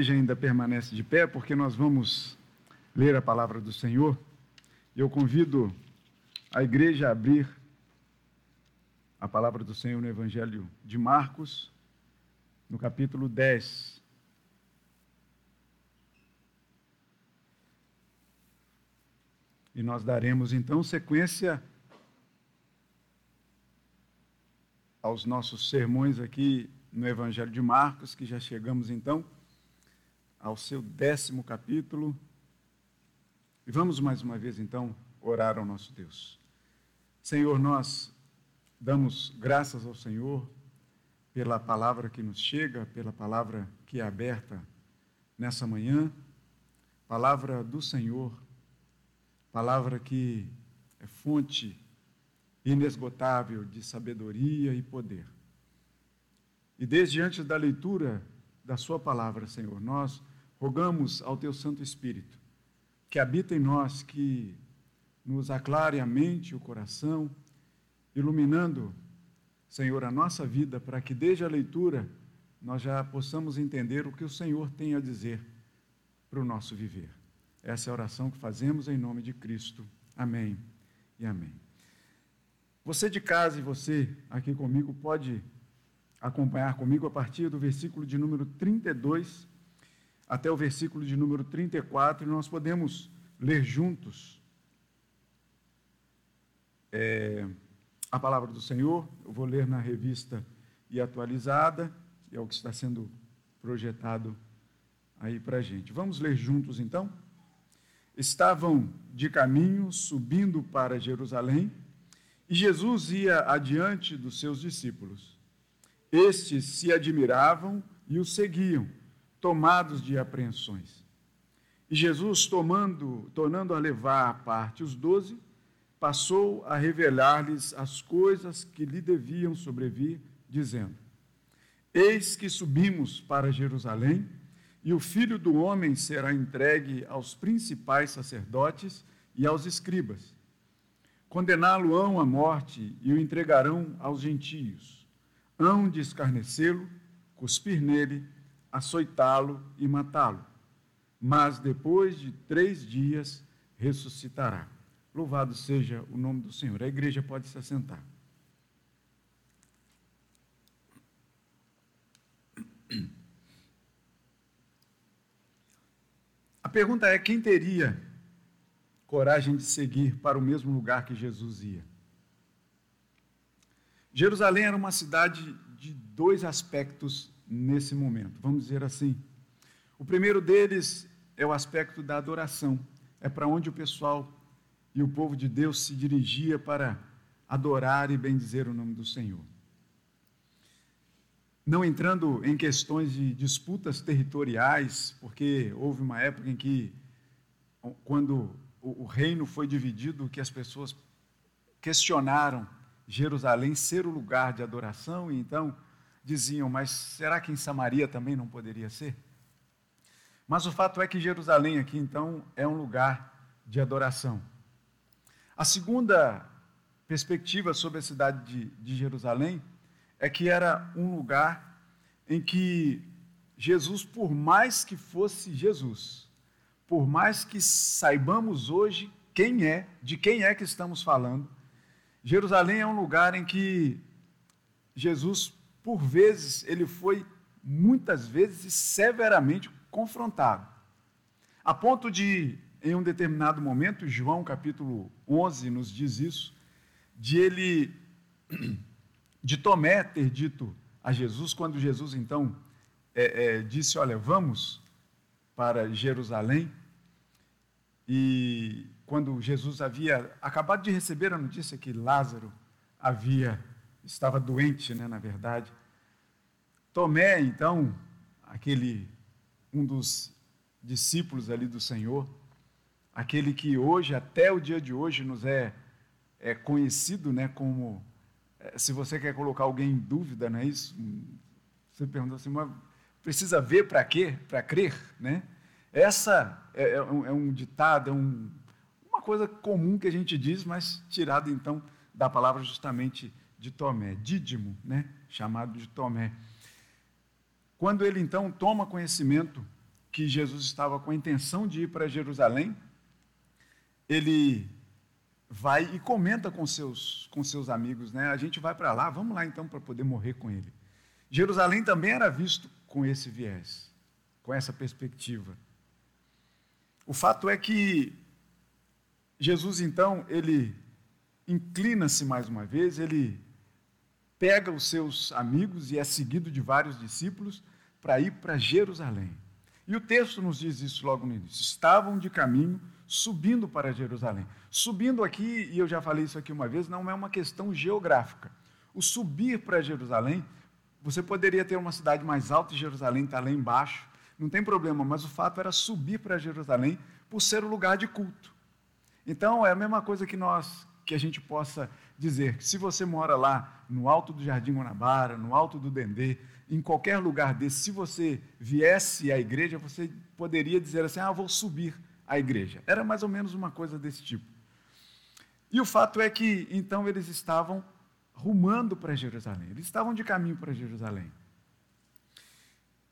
igreja ainda permanece de pé, porque nós vamos ler a palavra do Senhor. Eu convido a igreja a abrir a palavra do Senhor no Evangelho de Marcos, no capítulo 10. E nós daremos então sequência aos nossos sermões aqui no Evangelho de Marcos, que já chegamos então ao seu décimo capítulo. E vamos mais uma vez, então, orar ao nosso Deus. Senhor, nós damos graças ao Senhor pela palavra que nos chega, pela palavra que é aberta nessa manhã, palavra do Senhor, palavra que é fonte inesgotável de sabedoria e poder. E desde antes da leitura da Sua palavra, Senhor, nós rogamos ao Teu Santo Espírito que habita em nós, que nos aclare a mente e o coração, iluminando, Senhor, a nossa vida, para que desde a leitura nós já possamos entender o que o Senhor tem a dizer para o nosso viver. Essa é a oração que fazemos em nome de Cristo. Amém e amém. Você de casa e você aqui comigo pode acompanhar comigo a partir do versículo de número 32 até o versículo de número 34, e nós podemos ler juntos é, a palavra do Senhor. Eu vou ler na revista e atualizada, e é o que está sendo projetado aí para a gente. Vamos ler juntos então? Estavam de caminho subindo para Jerusalém, e Jesus ia adiante dos seus discípulos. Estes se admiravam e o seguiam tomados de apreensões. E Jesus, tomando, tornando a levar à parte os doze, passou a revelar-lhes as coisas que lhe deviam sobrevir, dizendo: Eis que subimos para Jerusalém, e o filho do homem será entregue aos principais sacerdotes e aos escribas. Condená-lo-ão à morte e o entregarão aos gentios. Hão de escarnecê-lo, cuspir nele açoitá-lo e matá-lo. Mas depois de três dias ressuscitará. Louvado seja o nome do Senhor. A igreja pode se assentar. A pergunta é: quem teria coragem de seguir para o mesmo lugar que Jesus ia? Jerusalém era uma cidade de dois aspectos nesse momento, vamos dizer assim. O primeiro deles é o aspecto da adoração, é para onde o pessoal e o povo de Deus se dirigia para adorar e bendizer o nome do Senhor. Não entrando em questões de disputas territoriais, porque houve uma época em que, quando o reino foi dividido, que as pessoas questionaram Jerusalém ser o lugar de adoração, e então diziam, mas será que em Samaria também não poderia ser? Mas o fato é que Jerusalém aqui então é um lugar de adoração. A segunda perspectiva sobre a cidade de, de Jerusalém é que era um lugar em que Jesus, por mais que fosse Jesus, por mais que saibamos hoje quem é, de quem é que estamos falando, Jerusalém é um lugar em que Jesus por vezes, ele foi muitas vezes severamente confrontado. A ponto de, em um determinado momento, João capítulo 11 nos diz isso, de ele, de Tomé ter dito a Jesus, quando Jesus então é, é, disse: Olha, vamos para Jerusalém. E quando Jesus havia acabado de receber a notícia que Lázaro havia estava doente, né, na verdade. Tomé, então, aquele um dos discípulos ali do Senhor, aquele que hoje, até o dia de hoje, nos é, é conhecido, né, como é, se você quer colocar alguém em dúvida, não é isso? Você pergunta assim, mas precisa ver para quê? Para crer, né? Essa é, é, um, é um, ditado, é um, uma coisa comum que a gente diz, mas tirado então da palavra justamente de Tomé, Dídimo, né? chamado de Tomé. Quando ele então toma conhecimento que Jesus estava com a intenção de ir para Jerusalém, ele vai e comenta com seus, com seus amigos, né? A gente vai para lá, vamos lá então para poder morrer com ele. Jerusalém também era visto com esse viés, com essa perspectiva. O fato é que Jesus então, ele inclina-se mais uma vez, ele pega os seus amigos e é seguido de vários discípulos para ir para Jerusalém. E o texto nos diz isso logo no início. Estavam de caminho subindo para Jerusalém. Subindo aqui, e eu já falei isso aqui uma vez, não é uma questão geográfica. O subir para Jerusalém, você poderia ter uma cidade mais alta e Jerusalém está lá embaixo, não tem problema, mas o fato era subir para Jerusalém por ser o lugar de culto. Então, é a mesma coisa que nós, que a gente possa dizer que se você mora lá no alto do Jardim Guanabara, no alto do Dendê, em qualquer lugar desse, se você viesse à igreja, você poderia dizer assim: ah, vou subir à igreja. Era mais ou menos uma coisa desse tipo. E o fato é que então eles estavam rumando para Jerusalém, eles estavam de caminho para Jerusalém.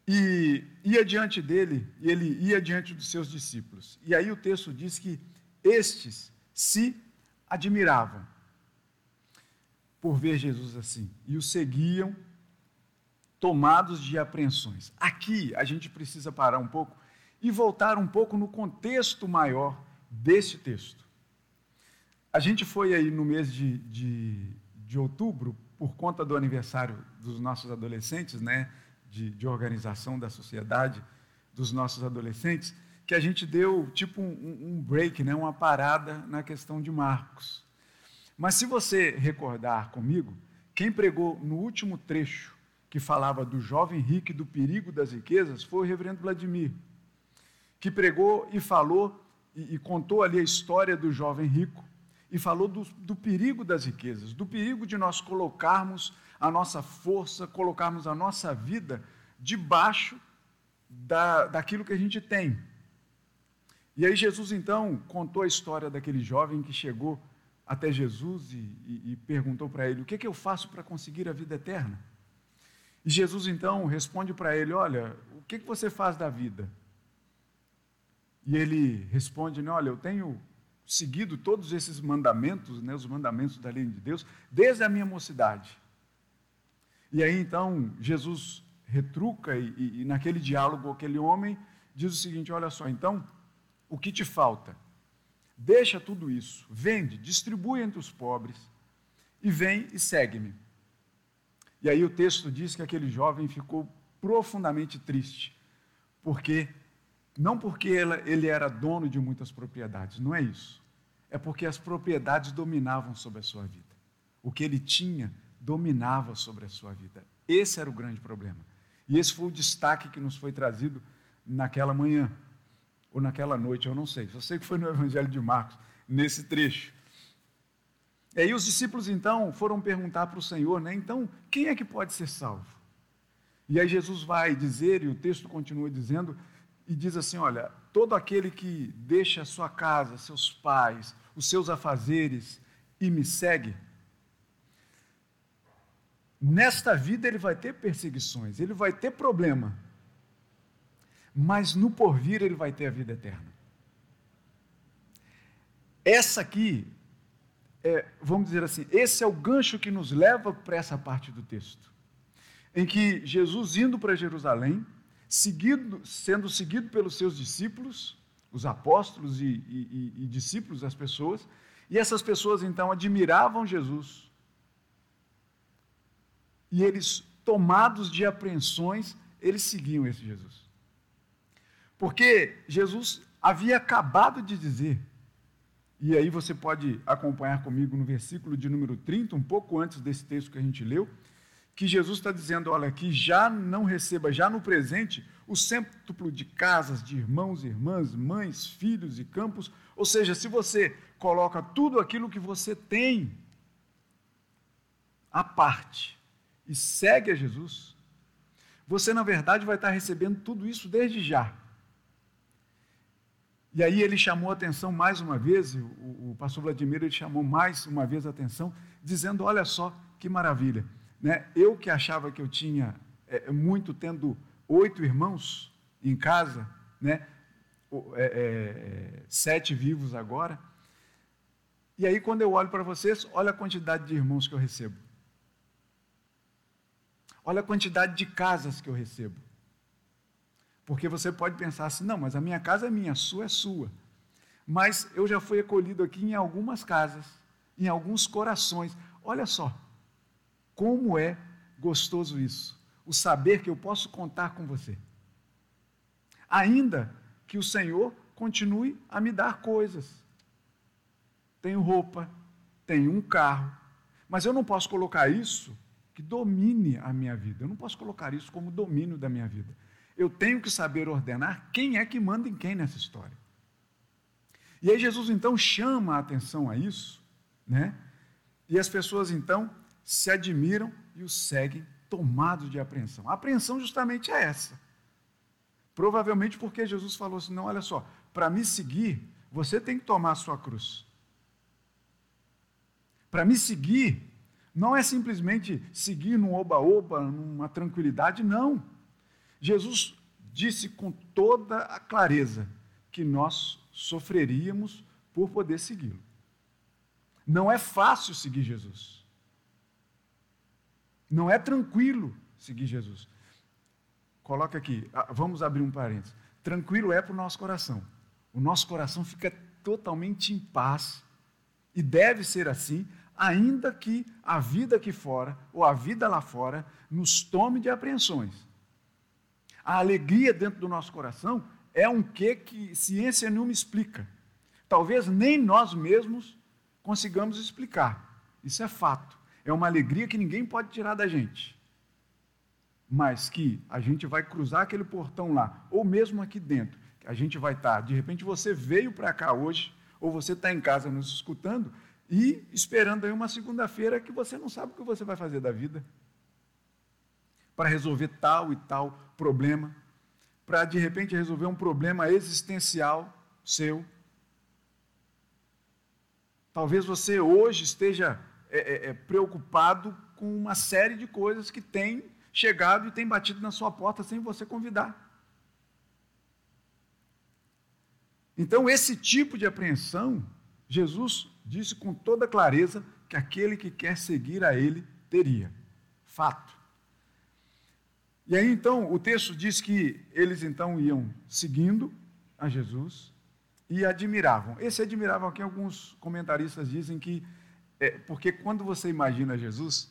E ia diante dele, e ele ia diante dos seus discípulos. E aí o texto diz que estes se admiravam por ver Jesus assim, e o seguiam tomados de apreensões. Aqui a gente precisa parar um pouco e voltar um pouco no contexto maior deste texto. A gente foi aí no mês de, de, de outubro, por conta do aniversário dos nossos adolescentes, né, de, de organização da sociedade dos nossos adolescentes, que a gente deu tipo um, um break, né, uma parada na questão de Marcos. Mas se você recordar comigo, quem pregou no último trecho que falava do jovem rico e do perigo das riquezas foi o reverendo Vladimir, que pregou e falou e, e contou ali a história do jovem rico e falou do, do perigo das riquezas, do perigo de nós colocarmos a nossa força, colocarmos a nossa vida debaixo da, daquilo que a gente tem. E aí Jesus então contou a história daquele jovem que chegou até Jesus e, e, e perguntou para ele: O que, é que eu faço para conseguir a vida eterna? E Jesus então responde para ele: Olha, o que, que você faz da vida? E ele responde: né, Olha, eu tenho seguido todos esses mandamentos, né, os mandamentos da lei de Deus, desde a minha mocidade. E aí então Jesus retruca e, e, e naquele diálogo aquele homem diz o seguinte: Olha só, então o que te falta? Deixa tudo isso, vende, distribui entre os pobres e vem e segue-me. E aí o texto diz que aquele jovem ficou profundamente triste, porque não porque ele era dono de muitas propriedades, não é isso. É porque as propriedades dominavam sobre a sua vida. O que ele tinha dominava sobre a sua vida. Esse era o grande problema. E esse foi o destaque que nos foi trazido naquela manhã, ou naquela noite, eu não sei. Só sei que foi no Evangelho de Marcos, nesse trecho. E aí os discípulos então foram perguntar para o Senhor, né? Então, quem é que pode ser salvo? E aí Jesus vai dizer, e o texto continua dizendo, e diz assim: olha, todo aquele que deixa sua casa, seus pais, os seus afazeres e me segue, nesta vida ele vai ter perseguições, ele vai ter problema, mas no porvir ele vai ter a vida eterna. Essa aqui é, vamos dizer assim, esse é o gancho que nos leva para essa parte do texto, em que Jesus indo para Jerusalém, seguido, sendo seguido pelos seus discípulos, os apóstolos e, e, e discípulos das pessoas, e essas pessoas então admiravam Jesus, e eles, tomados de apreensões, eles seguiam esse Jesus. Porque Jesus havia acabado de dizer e aí você pode acompanhar comigo no versículo de número 30, um pouco antes desse texto que a gente leu, que Jesus está dizendo, olha, que já não receba, já no presente, o cêntuplo de casas, de irmãos irmãs, mães, filhos e campos. Ou seja, se você coloca tudo aquilo que você tem à parte e segue a Jesus, você, na verdade, vai estar recebendo tudo isso desde já. E aí ele chamou a atenção mais uma vez, o, o pastor Vladimir ele chamou mais uma vez a atenção, dizendo: Olha só que maravilha, né? eu que achava que eu tinha é, muito, tendo oito irmãos em casa, né? É, é, sete vivos agora. E aí, quando eu olho para vocês, olha a quantidade de irmãos que eu recebo. Olha a quantidade de casas que eu recebo. Porque você pode pensar assim: não, mas a minha casa é minha, a sua é sua. Mas eu já fui acolhido aqui em algumas casas, em alguns corações. Olha só, como é gostoso isso. O saber que eu posso contar com você. Ainda que o Senhor continue a me dar coisas. Tenho roupa, tenho um carro, mas eu não posso colocar isso que domine a minha vida. Eu não posso colocar isso como domínio da minha vida. Eu tenho que saber ordenar quem é que manda em quem nessa história. E aí Jesus então chama a atenção a isso, né? E as pessoas então se admiram e o seguem tomados de apreensão. A apreensão justamente é essa. Provavelmente porque Jesus falou assim: não, olha só, para me seguir, você tem que tomar a sua cruz. Para me seguir, não é simplesmente seguir num oba-oba, numa tranquilidade, não. Jesus disse com toda a clareza que nós sofreríamos por poder segui-lo. Não é fácil seguir Jesus. Não é tranquilo seguir Jesus. Coloca aqui, ah, vamos abrir um parênteses. Tranquilo é para o nosso coração. O nosso coração fica totalmente em paz e deve ser assim, ainda que a vida aqui fora, ou a vida lá fora, nos tome de apreensões. A alegria dentro do nosso coração é um que que ciência nenhuma explica. Talvez nem nós mesmos consigamos explicar. Isso é fato. É uma alegria que ninguém pode tirar da gente mas que a gente vai cruzar aquele portão lá, ou mesmo aqui dentro, a gente vai estar, de repente você veio para cá hoje, ou você está em casa nos escutando, e esperando aí uma segunda-feira que você não sabe o que você vai fazer da vida, para resolver tal e tal problema, para de repente resolver um problema existencial seu. Talvez você hoje esteja é, é, é preocupado com uma série de coisas que tem chegado e tem batido na sua porta sem você convidar. Então, esse tipo de apreensão, Jesus disse com toda clareza que aquele que quer seguir a ele teria. Fato. E aí então o texto diz que eles então iam seguindo a Jesus e admiravam. Esse admiravam aqui alguns comentaristas dizem que é, porque quando você imagina Jesus,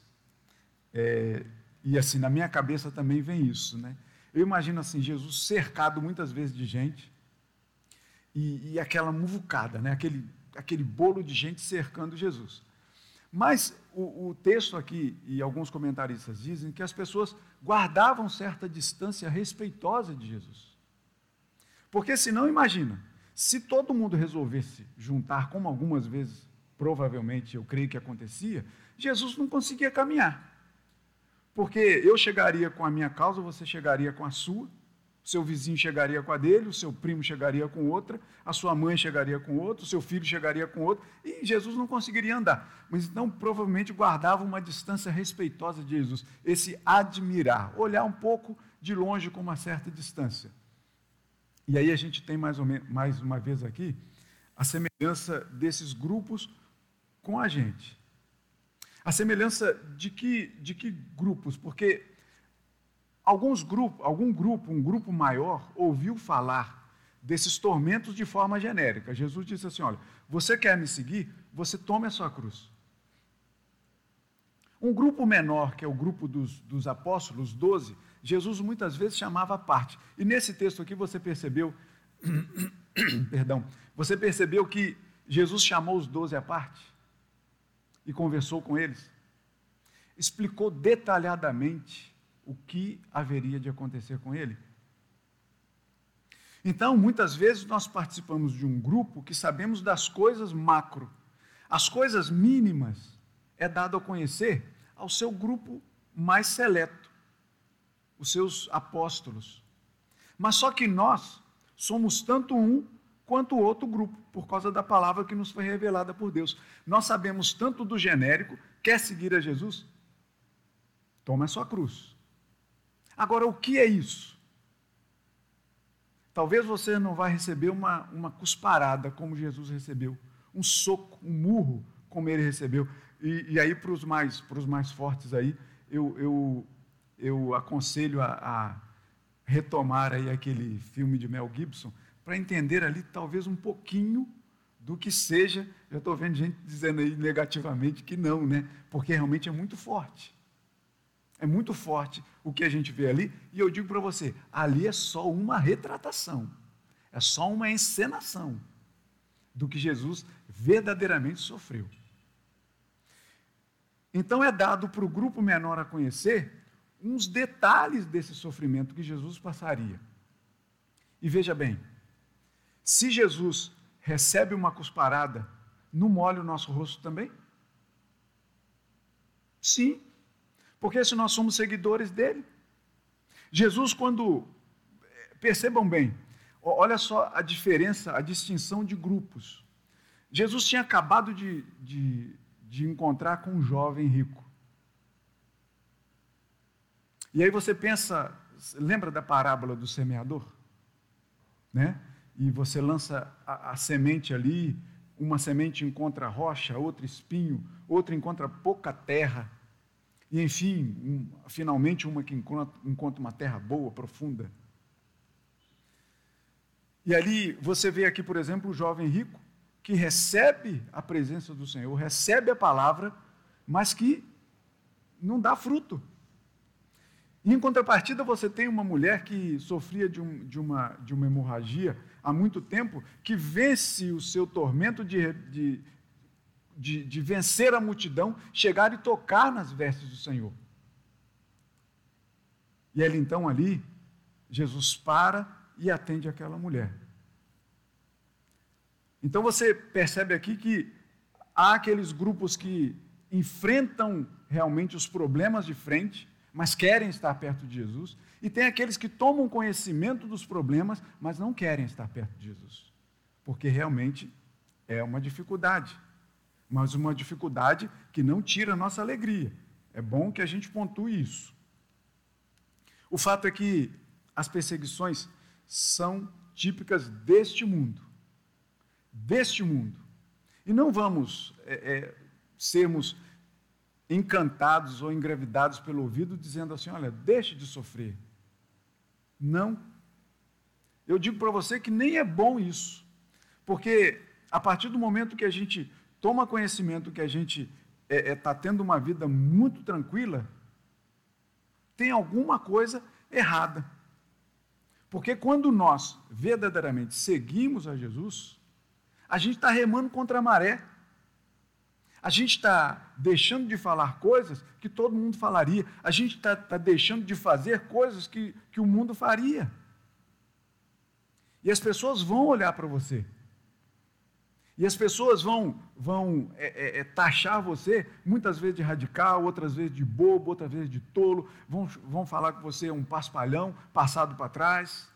é, e assim, na minha cabeça também vem isso, né? Eu imagino assim, Jesus cercado muitas vezes de gente e, e aquela muvucada, né? Aquele, aquele bolo de gente cercando Jesus. Mas o, o, texto aqui, e alguns comentaristas dizem que as pessoas guardavam certa distância respeitosa de Jesus. Porque senão, imagina, se todo mundo resolvesse juntar, como algumas vezes, provavelmente, eu creio que acontecia, Jesus não conseguia caminhar. Porque eu chegaria com a minha causa, você chegaria com a sua, seu vizinho chegaria com a dele, o seu primo chegaria com outra, a sua mãe chegaria com outro, o seu filho chegaria com outro, e Jesus não conseguiria andar. Mas então provavelmente guardava uma distância respeitosa de Jesus, esse admirar, olhar um pouco de longe com uma certa distância. E aí a gente tem mais, ou menos, mais uma vez aqui a semelhança desses grupos com a gente. A semelhança de que, de que grupos? Porque alguns grupos, algum grupo, um grupo maior, ouviu falar desses tormentos de forma genérica. Jesus disse assim: olha, você quer me seguir? Você tome a sua cruz. Um grupo menor, que é o grupo dos, dos apóstolos, 12, Jesus muitas vezes chamava à parte. E nesse texto aqui você percebeu, perdão, você percebeu que Jesus chamou os doze à parte? e conversou com eles, explicou detalhadamente o que haveria de acontecer com ele. Então, muitas vezes nós participamos de um grupo que sabemos das coisas macro. As coisas mínimas é dado a conhecer ao seu grupo mais seleto, os seus apóstolos. Mas só que nós somos tanto um quanto outro grupo, por causa da palavra que nos foi revelada por Deus. Nós sabemos tanto do genérico, quer seguir a Jesus? Toma a sua cruz. Agora, o que é isso? Talvez você não vá receber uma, uma cusparada como Jesus recebeu, um soco, um murro como ele recebeu. E, e aí, para os mais, mais fortes aí, eu, eu, eu aconselho a, a retomar aí aquele filme de Mel Gibson para entender ali talvez um pouquinho do que seja. Eu estou vendo gente dizendo aí negativamente que não, né? Porque realmente é muito forte. É muito forte o que a gente vê ali. E eu digo para você: ali é só uma retratação, é só uma encenação do que Jesus verdadeiramente sofreu. Então é dado para o grupo menor a conhecer uns detalhes desse sofrimento que Jesus passaria. E veja bem, se Jesus recebe uma cusparada, não molha o nosso rosto também? Sim, porque se nós somos seguidores dele. Jesus, quando. Percebam bem, olha só a diferença, a distinção de grupos. Jesus tinha acabado de, de, de encontrar com um jovem rico. E aí você pensa, lembra da parábola do semeador? Né? E você lança a, a semente ali, uma semente encontra rocha, outra espinho, outra encontra pouca terra. E enfim, um, finalmente uma que encontra, encontra uma terra boa, profunda. E ali você vê aqui, por exemplo, o jovem rico que recebe a presença do Senhor, recebe a palavra, mas que não dá fruto. E em contrapartida, você tem uma mulher que sofria de, um, de, uma, de uma hemorragia há muito tempo, que vence o seu tormento de, de, de, de vencer a multidão, chegar e tocar nas vestes do Senhor. E ele então ali, Jesus para e atende aquela mulher. Então você percebe aqui que há aqueles grupos que enfrentam realmente os problemas de frente, mas querem estar perto de Jesus, e tem aqueles que tomam conhecimento dos problemas, mas não querem estar perto de Jesus, porque realmente é uma dificuldade mas uma dificuldade que não tira a nossa alegria. É bom que a gente pontue isso. O fato é que as perseguições são típicas deste mundo. Deste mundo. E não vamos é, é, sermos encantados ou engravidados pelo ouvido dizendo assim: olha, deixe de sofrer. Não. Eu digo para você que nem é bom isso. Porque a partir do momento que a gente toma conhecimento que a gente está é, é, tá tendo uma vida muito tranquila, tem alguma coisa errada. Porque quando nós verdadeiramente seguimos a Jesus, a gente está remando contra a maré. A gente está deixando de falar coisas que todo mundo falaria. A gente está tá deixando de fazer coisas que, que o mundo faria. E as pessoas vão olhar para você. E as pessoas vão, vão é, é, é, taxar você, muitas vezes de radical, outras vezes de bobo, outras vezes de tolo, vão, vão falar que você é um paspalhão, passado para trás.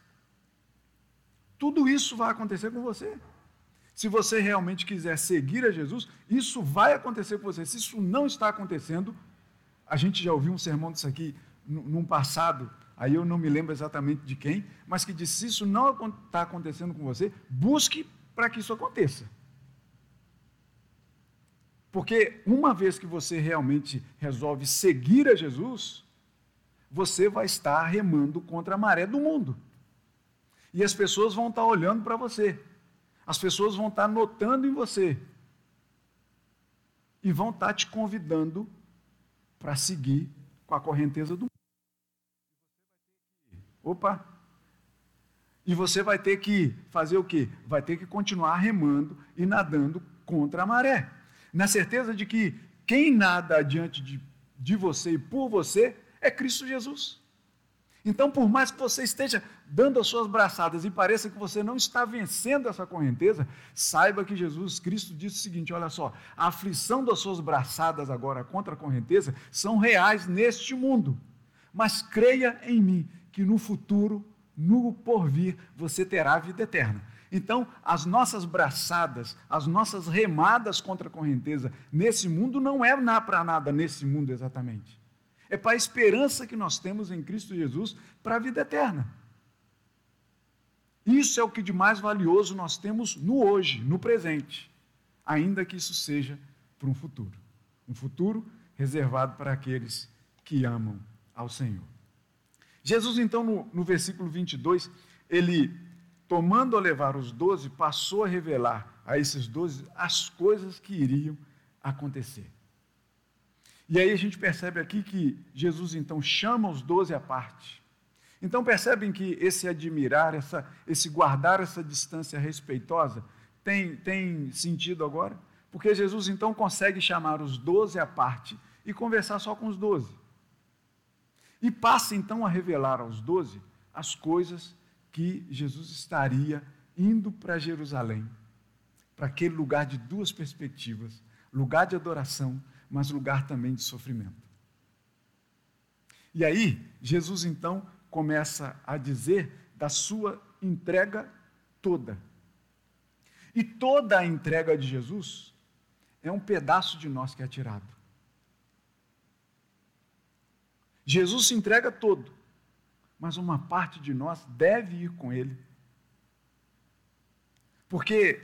Tudo isso vai acontecer com você. Se você realmente quiser seguir a Jesus, isso vai acontecer com você. Se isso não está acontecendo, a gente já ouviu um sermão disso aqui num passado, aí eu não me lembro exatamente de quem, mas que disse: se isso não está acontecendo com você, busque para que isso aconteça. Porque uma vez que você realmente resolve seguir a Jesus, você vai estar remando contra a maré do mundo. E as pessoas vão estar olhando para você. As pessoas vão estar notando em você. E vão estar te convidando para seguir com a correnteza do mundo. Opa! E você vai ter que fazer o quê? Vai ter que continuar remando e nadando contra a maré na certeza de que quem nada diante de, de você e por você é Cristo Jesus. Então, por mais que você esteja dando as suas braçadas e pareça que você não está vencendo essa correnteza, saiba que Jesus Cristo disse o seguinte: olha só, a aflição das suas braçadas agora contra a correnteza são reais neste mundo, mas creia em mim que no futuro, no porvir, você terá a vida eterna. Então, as nossas braçadas, as nossas remadas contra a correnteza nesse mundo não é para nada nesse mundo exatamente. É para a esperança que nós temos em Cristo Jesus para a vida eterna. Isso é o que de mais valioso nós temos no hoje, no presente, ainda que isso seja para um futuro. Um futuro reservado para aqueles que amam ao Senhor. Jesus, então, no, no versículo 22, ele, tomando a levar os doze, passou a revelar a esses doze as coisas que iriam acontecer. E aí a gente percebe aqui que Jesus, então, chama os doze à parte. Então, percebem que esse admirar, essa, esse guardar essa distância respeitosa, tem, tem sentido agora? Porque Jesus, então, consegue chamar os doze à parte e conversar só com os doze. E passa então a revelar aos doze as coisas que Jesus estaria indo para Jerusalém, para aquele lugar de duas perspectivas: lugar de adoração, mas lugar também de sofrimento. E aí, Jesus então começa a dizer da sua entrega toda. E toda a entrega de Jesus é um pedaço de nós que é tirado. Jesus se entrega todo, mas uma parte de nós deve ir com ele. Porque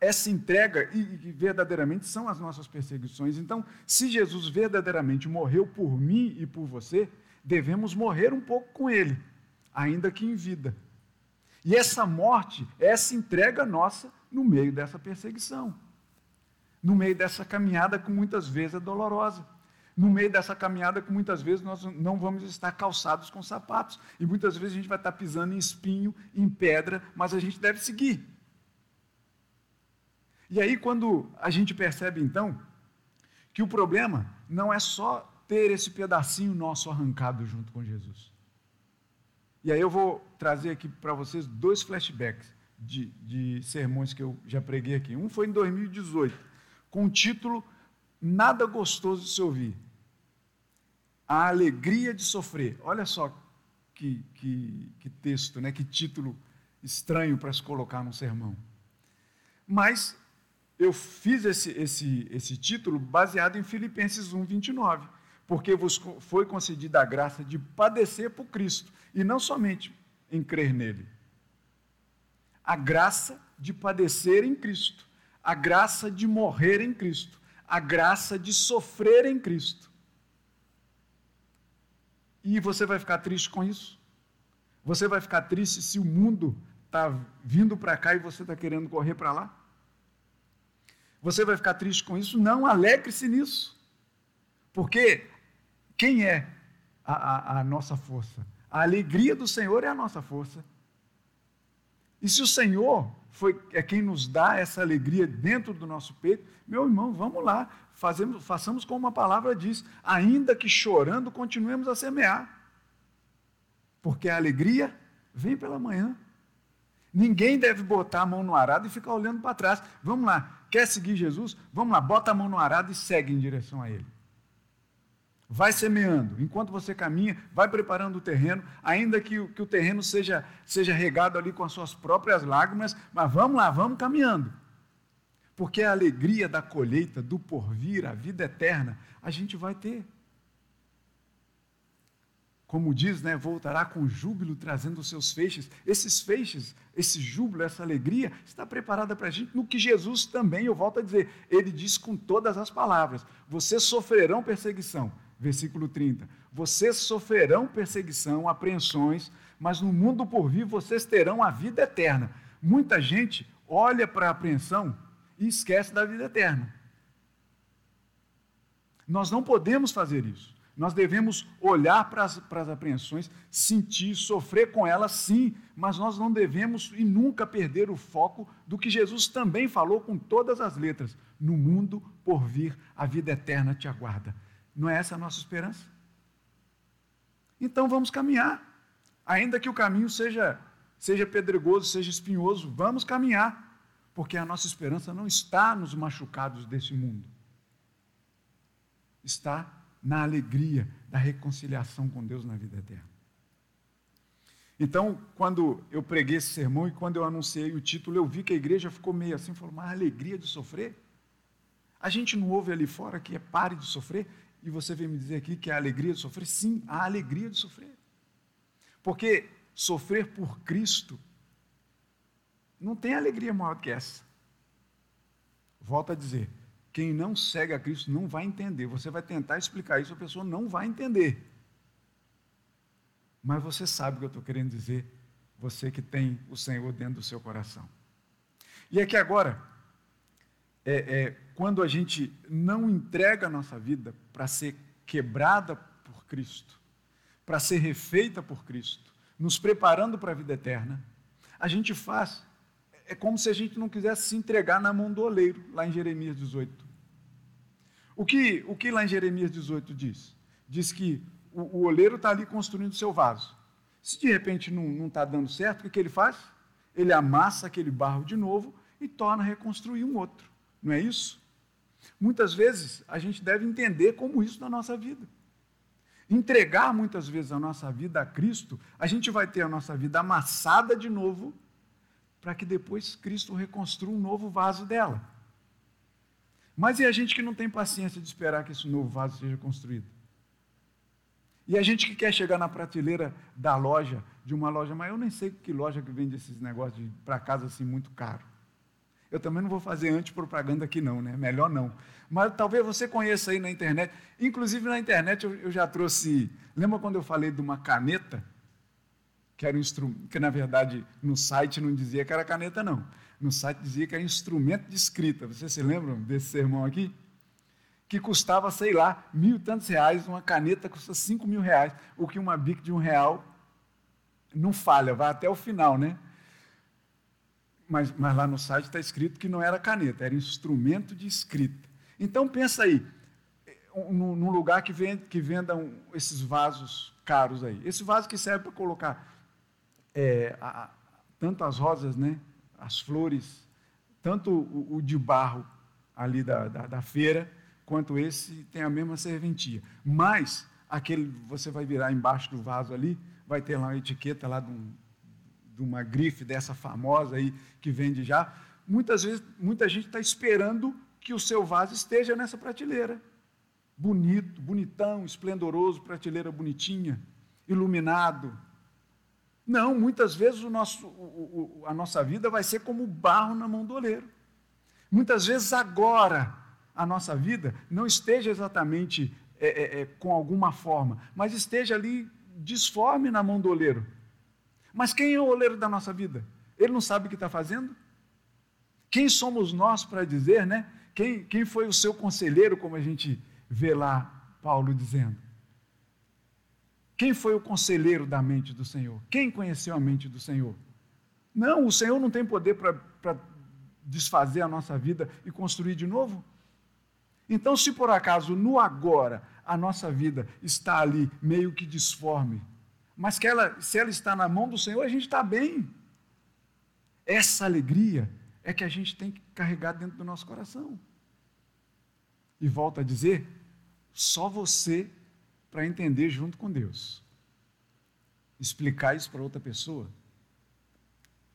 essa entrega, e, verdadeiramente são as nossas perseguições. Então, se Jesus verdadeiramente morreu por mim e por você, devemos morrer um pouco com ele, ainda que em vida. E essa morte, essa entrega nossa no meio dessa perseguição, no meio dessa caminhada que muitas vezes é dolorosa no meio dessa caminhada que muitas vezes nós não vamos estar calçados com sapatos. E muitas vezes a gente vai estar pisando em espinho, em pedra, mas a gente deve seguir. E aí, quando a gente percebe então que o problema não é só ter esse pedacinho nosso arrancado junto com Jesus. E aí eu vou trazer aqui para vocês dois flashbacks de, de sermões que eu já preguei aqui. Um foi em 2018, com o título Nada Gostoso de Se Ouvir a alegria de sofrer. Olha só que, que, que texto, né? que título estranho para se colocar num sermão. Mas eu fiz esse, esse, esse título baseado em Filipenses 1, 29, porque vos foi concedida a graça de padecer por Cristo, e não somente em crer nele. A graça de padecer em Cristo, a graça de morrer em Cristo, a graça de sofrer em Cristo. E você vai ficar triste com isso? Você vai ficar triste se o mundo está vindo para cá e você está querendo correr para lá? Você vai ficar triste com isso? Não, alegre-se nisso. Porque quem é a, a, a, nossa força? A alegria do Senhor é a nossa força. E se o Senhor foi, é quem nos dá essa alegria dentro do nosso peito, meu irmão, vamos lá, fazemos, façamos como a palavra diz, ainda que chorando, continuemos a semear. Porque a alegria vem pela manhã. Ninguém deve botar a mão no arado e ficar olhando para trás. Vamos lá, quer seguir Jesus? Vamos lá, bota a mão no arado e segue em direção a Ele. Vai semeando. Enquanto você caminha, vai preparando o terreno, ainda que, que o terreno seja, seja regado ali com as suas próprias lágrimas, mas vamos lá, vamos caminhando. Porque a alegria da colheita, do porvir, a vida eterna, a gente vai ter. Como diz, né, voltará com júbilo trazendo os seus feixes. Esses feixes, esse júbilo, essa alegria, está preparada para a gente no que Jesus também, eu volto a dizer, ele diz com todas as palavras: vocês sofrerão perseguição. Versículo 30. Vocês sofrerão perseguição, apreensões, mas no mundo por vir vocês terão a vida eterna. Muita gente olha para a apreensão e esquece da vida eterna. Nós não podemos fazer isso. Nós devemos olhar para as, apreensões, sentir, sofrer com elas, sim, mas nós não devemos e nunca perder o foco do que Jesus também falou com todas as letras: no mundo por vir, a vida eterna te aguarda. Não é essa a nossa esperança? Então vamos caminhar, ainda que o caminho seja, seja pedregoso, seja espinhoso, vamos caminhar porque a nossa esperança não está nos machucados desse mundo. Está na alegria da reconciliação com Deus na vida eterna. Então, quando eu preguei esse sermão e quando eu anunciei o título, eu vi que a igreja ficou meio assim, falou, mas alegria de sofrer? A gente não ouve ali fora que é pare de sofrer? E você vem me dizer aqui que é a alegria de sofrer? Sim, a alegria de sofrer. Porque sofrer por Cristo, não tem alegria maior que essa. Volto a dizer, quem não segue a Cristo não vai entender. Você vai tentar explicar isso, a pessoa não vai entender. Mas você sabe o que eu estou querendo dizer, você que tem o Senhor dentro do seu coração. E é que agora, é, é, quando a gente não entrega a nossa vida para ser quebrada por Cristo, para ser refeita por Cristo, nos preparando para a vida eterna, a gente faz, é como se a gente não quisesse se entregar na mão do oleiro, lá em Jeremias 18. O que, o que lá em Jeremias 18 diz? Diz que o, o oleiro está ali construindo seu vaso. Se de repente não está dando certo, o que, que ele faz? Ele amassa aquele barro de novo e torna a reconstruir um outro. Não é isso? Muitas vezes a gente deve entender como isso na nossa vida. Entregar muitas vezes a nossa vida a Cristo, a gente vai ter a nossa vida amassada de novo, para que depois Cristo reconstrua um novo vaso dela. Mas e a gente que não tem paciência de esperar que esse novo vaso seja construído? E a gente que quer chegar na prateleira da loja, de uma loja, mas eu nem sei que loja que vende esses negócios para casa assim muito caro. Eu também não vou fazer antipropaganda aqui não, né? Melhor não. Mas talvez você conheça aí na internet. Inclusive na internet eu, eu já trouxe. Lembra quando eu falei de uma caneta? Que era um instrumento, que na verdade no site não dizia que era caneta, não. No site dizia que era instrumento de escrita. Vocês se lembram desse sermão aqui? que custava, sei lá, mil e tantos reais, uma caneta custa cinco mil reais, o que uma bic de um real não falha, vai até o final, né? Mas, mas lá no site está escrito que não era caneta, era instrumento de escrita. Então pensa aí, num, num lugar que, vende, que vendam esses vasos caros aí. Esse vaso que serve para colocar é, a, tanto as rosas, né? As flores, tanto o, o de barro ali da, da, da feira, quanto esse tem a mesma serventia. Mas aquele você vai virar embaixo do vaso ali, vai ter lá uma etiqueta lá de, um, de uma grife dessa famosa aí que vende já. Muitas vezes, muita gente está esperando que o seu vaso esteja nessa prateleira. Bonito, bonitão, esplendoroso, prateleira bonitinha, iluminado. Não, muitas vezes o nosso, o, o, a nossa vida vai ser como barro na mão do oleiro. Muitas vezes agora a nossa vida não esteja exatamente é, é, é, com alguma forma, mas esteja ali disforme na mão do oleiro. Mas quem é o oleiro da nossa vida? Ele não sabe o que está fazendo? Quem somos nós para dizer, né? Quem, quem foi o seu conselheiro, como a gente vê lá Paulo dizendo? Quem foi o conselheiro da mente do Senhor? Quem conheceu a mente do Senhor? Não, o Senhor não tem poder para desfazer a nossa vida e construir de novo. Então, se por acaso no agora a nossa vida está ali meio que disforme, mas que ela, se ela está na mão do Senhor, a gente está bem. Essa alegria é que a gente tem que carregar dentro do nosso coração. E volto a dizer, só você para entender junto com Deus. Explicar isso para outra pessoa,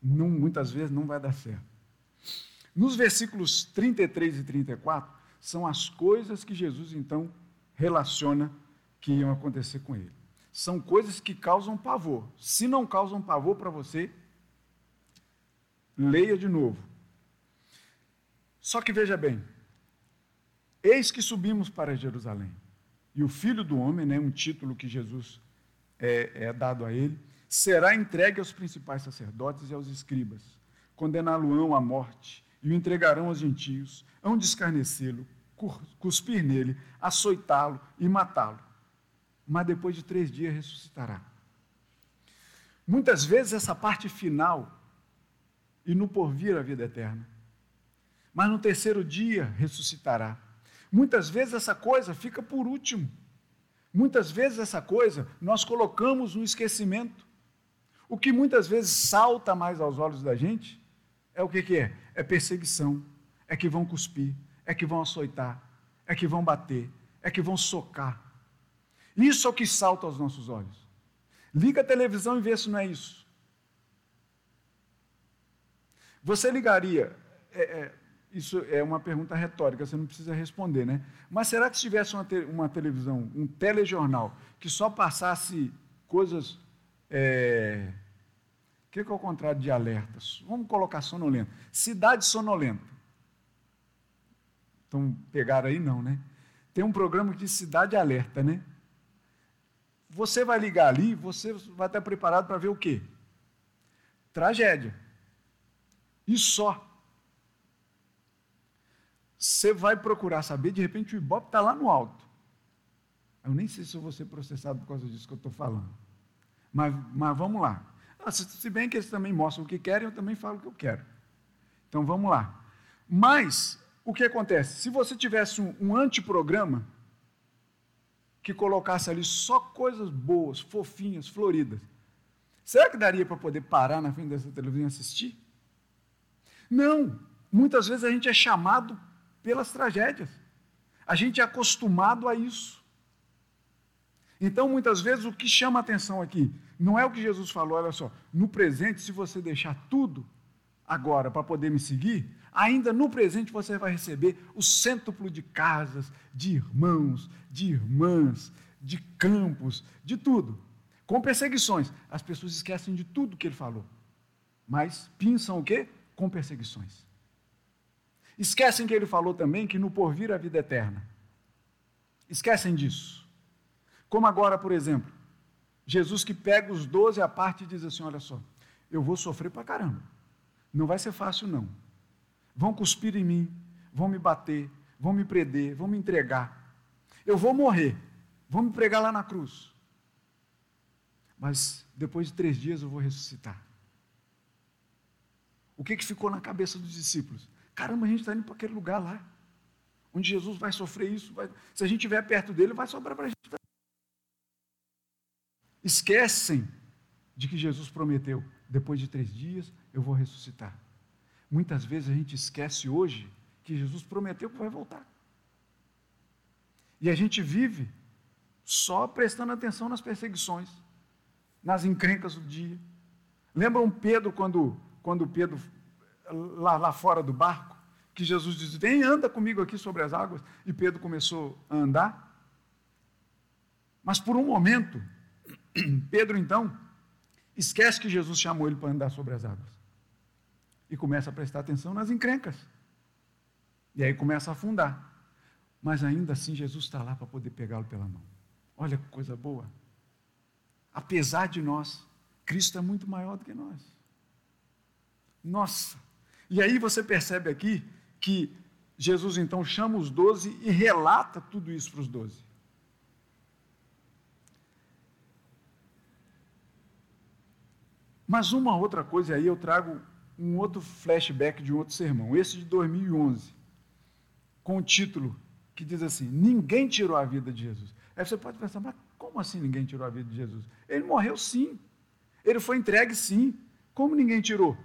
não, muitas vezes não vai dar certo. Nos versículos 33 e 34, são as coisas que Jesus então relaciona que iam acontecer com ele. São coisas que causam pavor. Se não causam pavor para você, leia de novo. Só que veja bem: eis que subimos para Jerusalém, e o Filho do Homem, né, um título que Jesus é, é dado a ele, será entregue aos principais sacerdotes e aos escribas, condená-lo-ão à morte e o entregarão aos gentios, hão de escarnecê-lo, cuspir nele, açoitá-lo e matá-lo. Mas depois de três dias ressuscitará. Muitas vezes essa parte final, e no porvir a vida eterna. Mas no terceiro dia ressuscitará. Muitas vezes essa coisa fica por último. Muitas vezes essa coisa nós colocamos no esquecimento. O que muitas vezes salta mais aos olhos da gente é o que, que é? É perseguição, é que vão cuspir, é que vão açoitar, é que vão bater, é que vão socar. Isso é o que salta aos nossos olhos. Liga a televisão e vê se não é isso. Você ligaria, é, é, isso é uma pergunta retórica, você não precisa responder, né? Mas será que se tivesse uma, te, uma televisão, um telejornal, que só passasse coisas é, O que é o contrário de alertas? Vamos colocar sonolento. Cidade sonolenta. Então, pegaram aí não, né? Tem um programa de cidade alerta, né? Você vai ligar ali, você vai estar preparado para ver o quê? Tragédia. E só. Você vai procurar saber, de repente o Ibope está lá no alto. Eu nem sei se eu vou ser processado por causa disso que eu estou falando. Mas, mas vamos lá. Ah, se bem que eles também mostram o que querem, eu também falo o que eu quero. Então vamos lá. Mas, o que acontece? Se você tivesse um, um antiprograma que colocasse ali só coisas boas, fofinhas, floridas, será que daria para poder parar na frente dessa televisão e assistir? Não. Muitas vezes a gente é chamado pelas tragédias. A gente é acostumado a isso. Então, muitas vezes, o que chama atenção aqui não é o que Jesus falou, olha só, no presente, se você deixar tudo agora para poder me seguir, ainda no presente você vai receber o cêntuplo de casas, de irmãos, de irmãs, de campos, de tudo. Com perseguições. As pessoas esquecem de tudo que ele falou. Mas pensam o quê? Com perseguições. Esquecem que ele falou também que no porvir a vida eterna. Esquecem disso. Como agora, por exemplo, Jesus que pega os doze à parte e diz assim: Olha só, eu vou sofrer para caramba. Não vai ser fácil, não. Vão cuspir em mim, vão me bater, vão me prender, vão me entregar. Eu vou morrer, vão me pregar lá na cruz. Mas depois de três dias eu vou ressuscitar. O que, que ficou na cabeça dos discípulos? Caramba, a gente está indo para aquele lugar lá, onde Jesus vai sofrer isso. Vai... Se a gente estiver perto dele, vai sobrar para a gente esquecem de que Jesus prometeu: depois de três dias eu vou ressuscitar. Muitas vezes a gente esquece hoje que Jesus prometeu que vai voltar. E a gente vive só prestando atenção nas perseguições, nas encrencas do dia. Lembram Pedro quando, quando Pedro, lá, lá fora do barco, que Jesus disse: Vem, anda comigo aqui sobre as águas. E Pedro começou a andar. Mas por um momento, Pedro, então, esquece que Jesus chamou ele para andar sobre as águas. E começa a prestar atenção nas encrencas. E aí começa a afundar. Mas ainda assim, Jesus está lá para poder pegá-lo pela mão. Olha que coisa boa. Apesar de nós, Cristo é muito maior do que nós. Nossa! E aí você percebe aqui que Jesus então chama os doze e relata tudo isso para os doze. Mas uma outra coisa, aí eu trago um outro flashback de um outro sermão, esse de 2011, com o título que diz assim: Ninguém tirou a vida de Jesus. Aí você pode pensar, mas como assim ninguém tirou a vida de Jesus? Ele morreu sim. Ele foi entregue sim. Como ninguém tirou?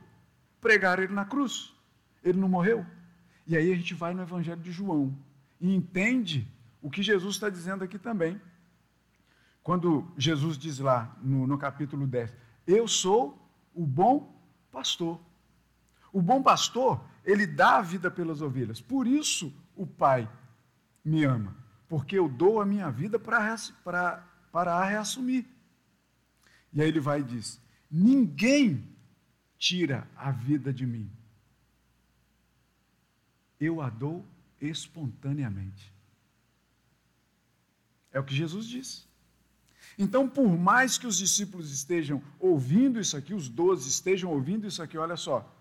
Pregaram ele na cruz. Ele não morreu. E aí a gente vai no Evangelho de João e entende o que Jesus está dizendo aqui também. Quando Jesus diz lá no, no capítulo 10: eu sou o bom pastor. O bom pastor, ele dá a vida pelas ovelhas. Por isso o Pai me ama, porque eu dou a minha vida para, para, para a reassumir. E aí ele vai e diz: Ninguém tira a vida de mim. Eu a dou espontaneamente. É o que Jesus diz. Então, por mais que os discípulos estejam ouvindo isso aqui, os doze estejam ouvindo isso aqui, olha só,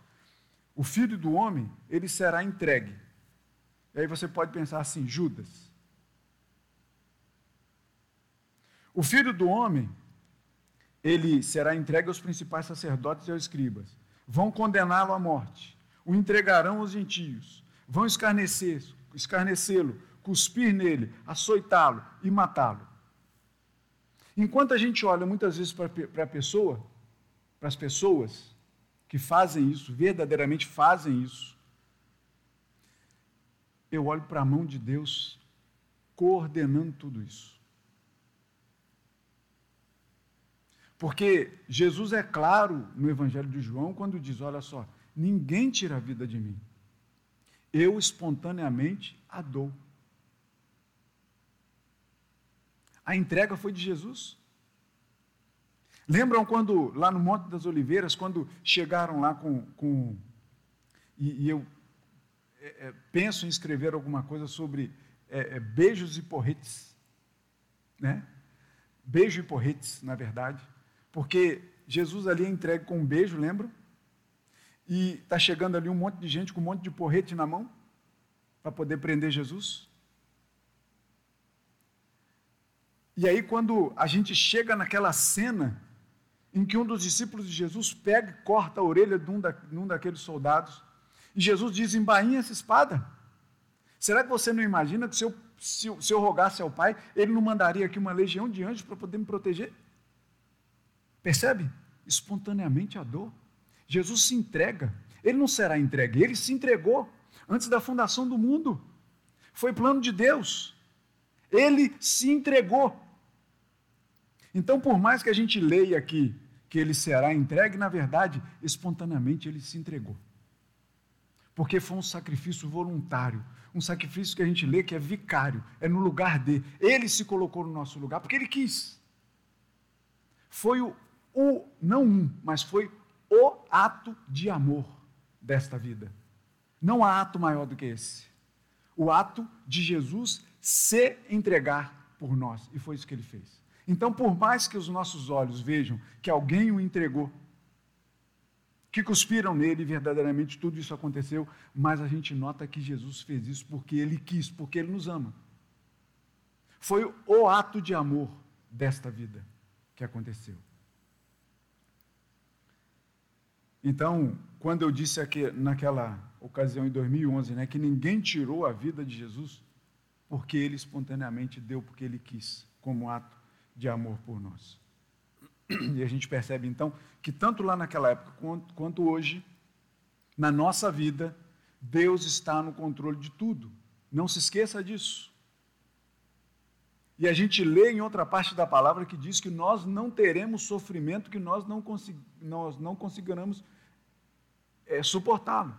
o filho do homem, ele será entregue. E aí você pode pensar assim, Judas. O filho do homem, ele será entregue aos principais sacerdotes e aos escribas. Vão condená-lo à morte. O entregarão aos gentios. Vão escarnecê-lo, cuspir nele, açoitá-lo e matá-lo. Enquanto a gente olha muitas vezes para a pessoa, para as pessoas que fazem isso, verdadeiramente fazem isso, eu olho para a mão de Deus coordenando tudo isso. Porque Jesus é claro no Evangelho de João quando diz: Olha só, ninguém tira a vida de mim, eu espontaneamente a dou. A entrega foi de Jesus. Lembram quando, lá no Monte das Oliveiras, quando chegaram lá com. com e, e eu é, é, penso em escrever alguma coisa sobre é, é, beijos e porretes. Né? Beijo e porretes, na verdade. Porque Jesus ali é entregue com um beijo, lembram? E está chegando ali um monte de gente com um monte de porrete na mão para poder prender Jesus. E aí, quando a gente chega naquela cena em que um dos discípulos de Jesus pega e corta a orelha de um, da, de um daqueles soldados, e Jesus diz: embainha essa espada. Será que você não imagina que se eu, se, se eu rogasse ao Pai, Ele não mandaria aqui uma legião de anjos para poder me proteger? Percebe? Espontaneamente a dor. Jesus se entrega. Ele não será entregue, ele se entregou antes da fundação do mundo. Foi plano de Deus. Ele se entregou. Então, por mais que a gente leia aqui que ele será entregue, na verdade, espontaneamente ele se entregou. Porque foi um sacrifício voluntário, um sacrifício que a gente lê que é vicário, é no lugar de. Ele se colocou no nosso lugar porque ele quis. Foi o, o não um, mas foi o ato de amor desta vida. Não há ato maior do que esse. O ato de Jesus se entregar por nós. E foi isso que ele fez. Então, por mais que os nossos olhos vejam que alguém o entregou, que cuspiram nele, verdadeiramente tudo isso aconteceu, mas a gente nota que Jesus fez isso porque ele quis, porque ele nos ama. Foi o ato de amor desta vida que aconteceu. Então, quando eu disse aqui, naquela ocasião em 2011, né, que ninguém tirou a vida de Jesus, porque ele espontaneamente deu porque ele quis, como ato de amor por nós. E a gente percebe então que tanto lá naquela época quanto, quanto hoje, na nossa vida, Deus está no controle de tudo. Não se esqueça disso. E a gente lê em outra parte da palavra que diz que nós não teremos sofrimento que nós não, consig nós não conseguiremos é, suportá-lo.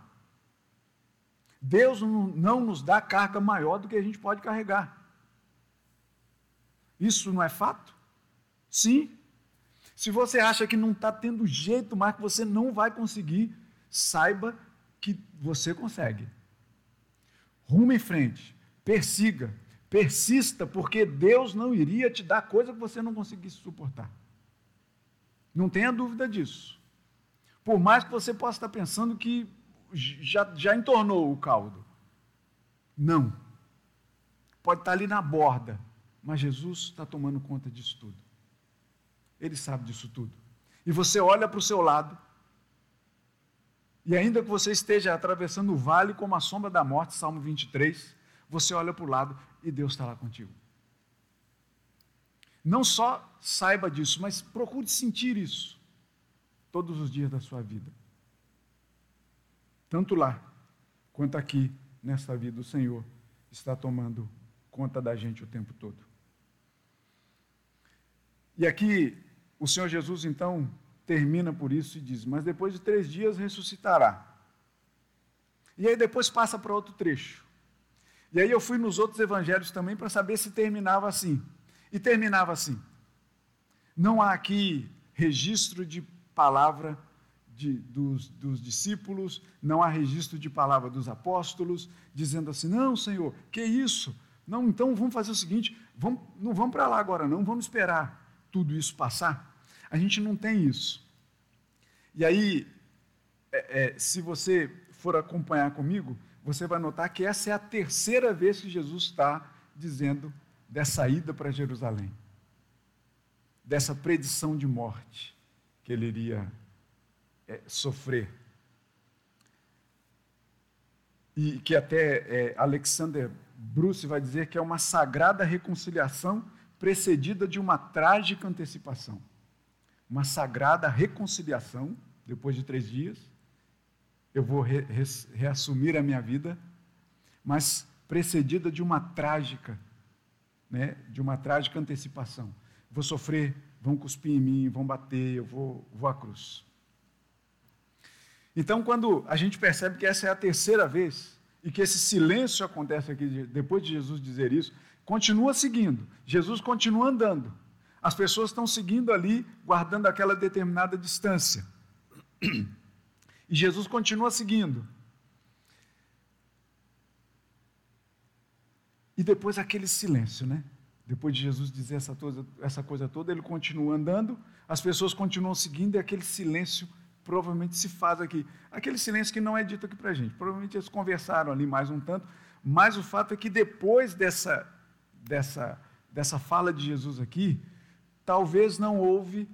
Deus não nos dá carga maior do que a gente pode carregar. Isso não é fato? Sim. Se você acha que não está tendo jeito mais, que você não vai conseguir, saiba que você consegue. Rumo em frente, persiga, persista, porque Deus não iria te dar coisa que você não conseguisse suportar. Não tenha dúvida disso. Por mais que você possa estar pensando que já, já entornou o caldo. Não. Pode estar ali na borda, mas Jesus está tomando conta disso tudo. Ele sabe disso tudo. E você olha para o seu lado, e ainda que você esteja atravessando o vale como a sombra da morte, Salmo 23, você olha para o lado e Deus está lá contigo. Não só saiba disso, mas procure sentir isso todos os dias da sua vida. Tanto lá quanto aqui, nessa vida, o Senhor está tomando conta da gente o tempo todo. E aqui o Senhor Jesus então termina por isso e diz: Mas depois de três dias ressuscitará. E aí depois passa para outro trecho. E aí eu fui nos outros evangelhos também para saber se terminava assim. E terminava assim. Não há aqui registro de palavra de, dos, dos, discípulos, não há registro de palavra dos apóstolos, dizendo assim: não, Senhor, que isso? Não, então vamos fazer o seguinte: vamos, não vamos para lá agora, não, vamos esperar tudo isso passar? A gente não tem isso. E aí, é, é, se você for acompanhar comigo, você vai notar que essa é a terceira vez que Jesus está dizendo dessa ida para Jerusalém, dessa predição de morte que ele iria é, sofrer. E que até é, Alexander Bruce vai dizer que é uma sagrada reconciliação precedida de uma trágica antecipação. Uma sagrada reconciliação, depois de três dias. Eu vou re, re, reassumir a minha vida, mas precedida de uma trágica, né, de uma trágica antecipação. Vou sofrer, vão cuspir em mim, vão bater, eu vou, vou à cruz. Então, quando a gente percebe que essa é a terceira vez e que esse silêncio acontece aqui depois de Jesus dizer isso, continua seguindo, Jesus continua andando. As pessoas estão seguindo ali, guardando aquela determinada distância. E Jesus continua seguindo. E depois aquele silêncio, né? Depois de Jesus dizer essa, toda, essa coisa toda, ele continua andando, as pessoas continuam seguindo e aquele silêncio provavelmente se faz aqui. Aquele silêncio que não é dito aqui para a gente. Provavelmente eles conversaram ali mais um tanto, mas o fato é que depois dessa, dessa, dessa fala de Jesus aqui, talvez não houve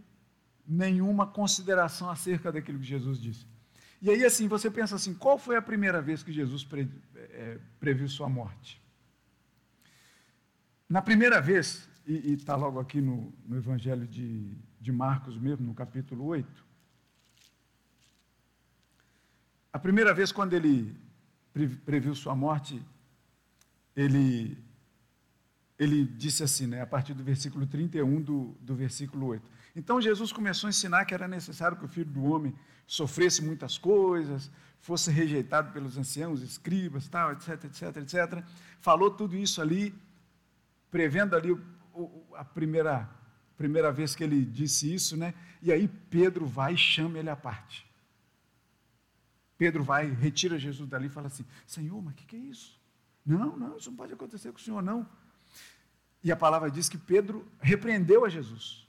nenhuma consideração acerca daquilo que Jesus disse. E aí, assim, você pensa assim: qual foi a primeira vez que Jesus pre, é, previu sua morte? Na primeira vez, e está logo aqui no, no Evangelho de, de Marcos mesmo, no capítulo 8, a primeira vez quando ele previu sua morte, ele, ele disse assim, né, a partir do versículo 31 do, do versículo 8. Então Jesus começou a ensinar que era necessário que o filho do homem sofresse muitas coisas, fosse rejeitado pelos anciãos, escribas, tal, etc, etc, etc. Falou tudo isso ali prevendo ali o, o, a primeira, primeira vez que ele disse isso, né? E aí Pedro vai e chama ele à parte. Pedro vai, retira Jesus dali e fala assim: Senhor, mas o que, que é isso? Não, não, isso não pode acontecer com o Senhor, não. E a palavra diz que Pedro repreendeu a Jesus,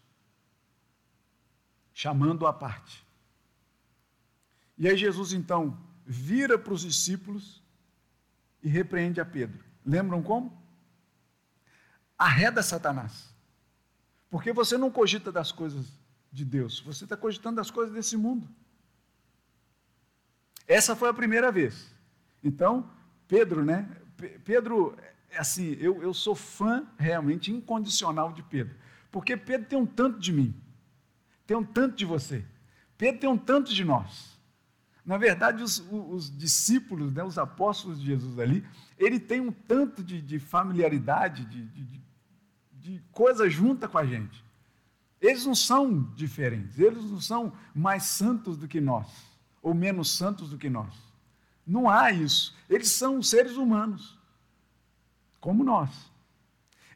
chamando-o à parte. E aí Jesus então vira para os discípulos e repreende a Pedro. Lembram como? arreda Satanás. Porque você não cogita das coisas de Deus, você está cogitando das coisas desse mundo. Essa foi a primeira vez. Então, Pedro, né? Pedro, assim, eu, eu sou fã realmente incondicional de Pedro. Porque Pedro tem um tanto de mim, tem um tanto de você, Pedro tem um tanto de nós. Na verdade, os, os discípulos, né, os apóstolos de Jesus ali, ele tem um tanto de, de familiaridade, de, de, de coisa junta com a gente. Eles não são diferentes, eles não são mais santos do que nós, ou menos santos do que nós. Não há isso. Eles são seres humanos, como nós.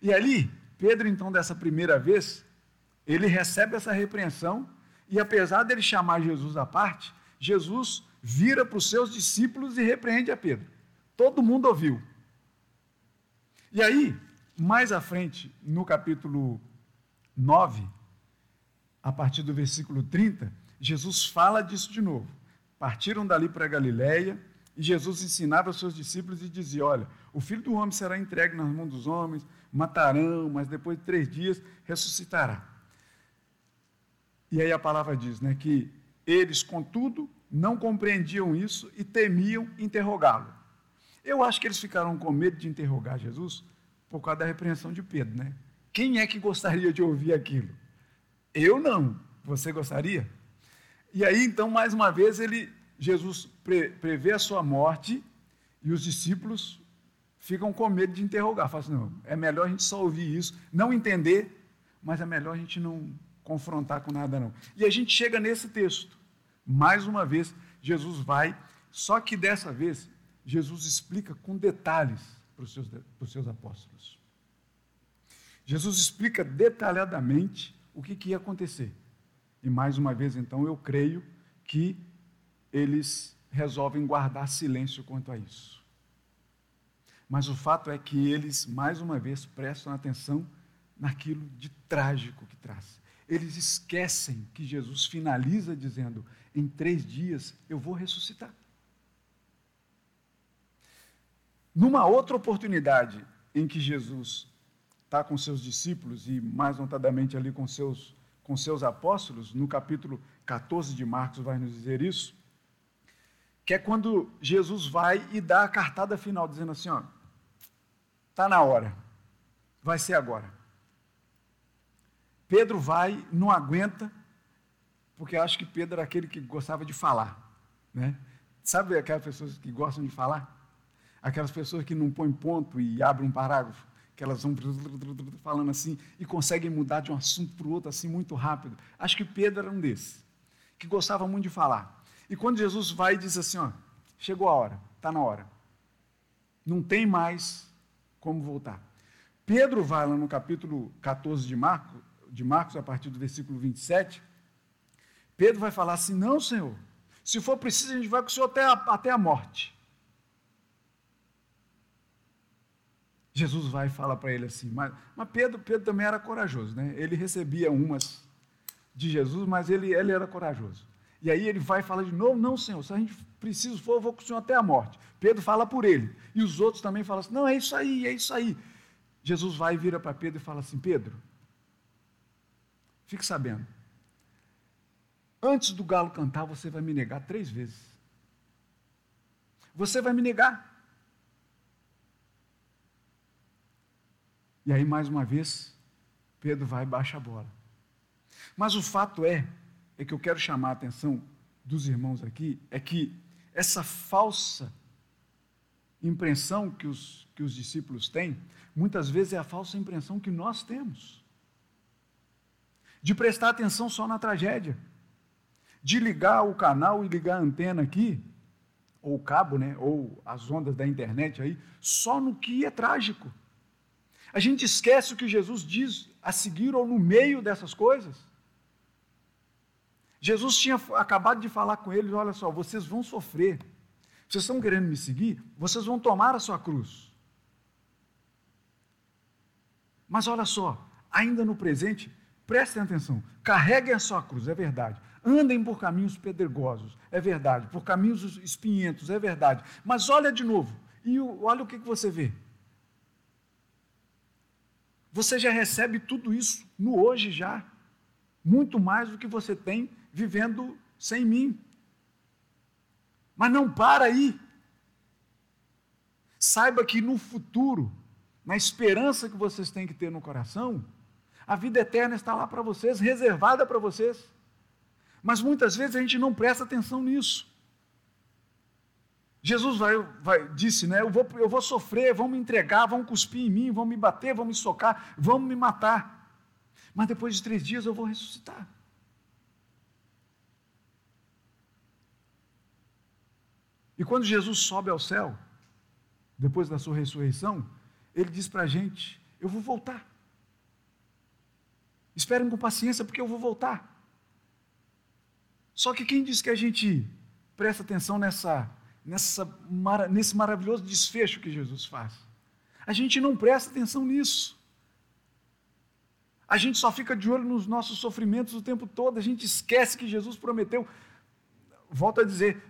E ali, Pedro, então, dessa primeira vez, ele recebe essa repreensão, e apesar dele chamar Jesus à parte, Jesus vira para os seus discípulos e repreende a Pedro. Todo mundo ouviu. E aí, mais à frente, no capítulo 9, a partir do versículo 30, Jesus fala disso de novo. Partiram dali para Galiléia e Jesus ensinava aos seus discípulos e dizia: Olha, o filho do homem será entregue nas mãos dos homens, matarão, mas depois de três dias ressuscitará. E aí a palavra diz né, que eles, contudo, não compreendiam isso e temiam interrogá-lo. Eu acho que eles ficaram com medo de interrogar Jesus, por causa da repreensão de Pedro, né? Quem é que gostaria de ouvir aquilo? Eu não. Você gostaria? E aí, então, mais uma vez, ele, Jesus pre, prevê a sua morte e os discípulos ficam com medo de interrogar. Falam assim, não, é melhor a gente só ouvir isso, não entender, mas é melhor a gente não confrontar com nada, não. E a gente chega nesse texto. Mais uma vez, Jesus vai, só que dessa vez, Jesus explica com detalhes para os seus, para os seus apóstolos. Jesus explica detalhadamente o que, que ia acontecer. E mais uma vez, então, eu creio que eles resolvem guardar silêncio quanto a isso. Mas o fato é que eles, mais uma vez, prestam atenção naquilo de trágico que traz. Eles esquecem que Jesus finaliza dizendo: em três dias eu vou ressuscitar. Numa outra oportunidade em que Jesus está com seus discípulos e mais notadamente ali com seus, com seus apóstolos, no capítulo 14 de Marcos vai nos dizer isso, que é quando Jesus vai e dá a cartada final, dizendo assim, ó, está na hora, vai ser agora. Pedro vai, não aguenta, porque acho que Pedro era aquele que gostava de falar, né? Sabe aquelas pessoas que gostam de falar? Aquelas pessoas que não põem ponto e abrem um parágrafo, que elas vão falando assim e conseguem mudar de um assunto para o outro assim muito rápido. Acho que Pedro era um desses, que gostava muito de falar. E quando Jesus vai e diz assim, ó, chegou a hora, está na hora. Não tem mais como voltar. Pedro vai lá no capítulo 14 de Marcos, de Marcos, a partir do versículo 27, Pedro vai falar assim: Não, Senhor, se for preciso, a gente vai com o Senhor até a, até a morte. Jesus vai e fala para ele assim, mas, mas, Pedro, Pedro também era corajoso, né? Ele recebia umas de Jesus, mas ele, ele era corajoso. E aí ele vai e fala de novo, não, Senhor, se a gente precisa for, eu vou com o Senhor até a morte. Pedro fala por ele. E os outros também falam assim, não, é isso aí, é isso aí. Jesus vai e vira para Pedro e fala assim, Pedro, fique sabendo, antes do galo cantar, você vai me negar três vezes. Você vai me negar. E aí, mais uma vez, Pedro vai e baixa a bola. Mas o fato é, é que eu quero chamar a atenção dos irmãos aqui, é que essa falsa impressão que os, que os discípulos têm, muitas vezes é a falsa impressão que nós temos. De prestar atenção só na tragédia. De ligar o canal e ligar a antena aqui, ou o cabo, né, ou as ondas da internet aí, só no que é trágico. A gente esquece o que Jesus diz a seguir ou no meio dessas coisas. Jesus tinha acabado de falar com eles: olha só, vocês vão sofrer. Vocês estão querendo me seguir? Vocês vão tomar a sua cruz. Mas olha só, ainda no presente, prestem atenção, carreguem a sua cruz, é verdade. Andem por caminhos pedregosos, é verdade. Por caminhos espinhentos, é verdade. Mas olha de novo, e olha o que você vê. Você já recebe tudo isso no hoje já. Muito mais do que você tem vivendo sem mim. Mas não para aí. Saiba que no futuro, na esperança que vocês têm que ter no coração, a vida eterna está lá para vocês, reservada para vocês. Mas muitas vezes a gente não presta atenção nisso. Jesus vai, vai, disse, né? Eu vou, eu vou sofrer, vão me entregar, vão cuspir em mim, vão me bater, vão me socar, vão me matar. Mas depois de três dias eu vou ressuscitar. E quando Jesus sobe ao céu, depois da sua ressurreição, ele diz para a gente: Eu vou voltar. Esperem com paciência, porque eu vou voltar. Só que quem diz que a gente presta atenção nessa nessa, nesse maravilhoso desfecho que Jesus faz. A gente não presta atenção nisso. A gente só fica de olho nos nossos sofrimentos o tempo todo, a gente esquece que Jesus prometeu. Volto a dizer,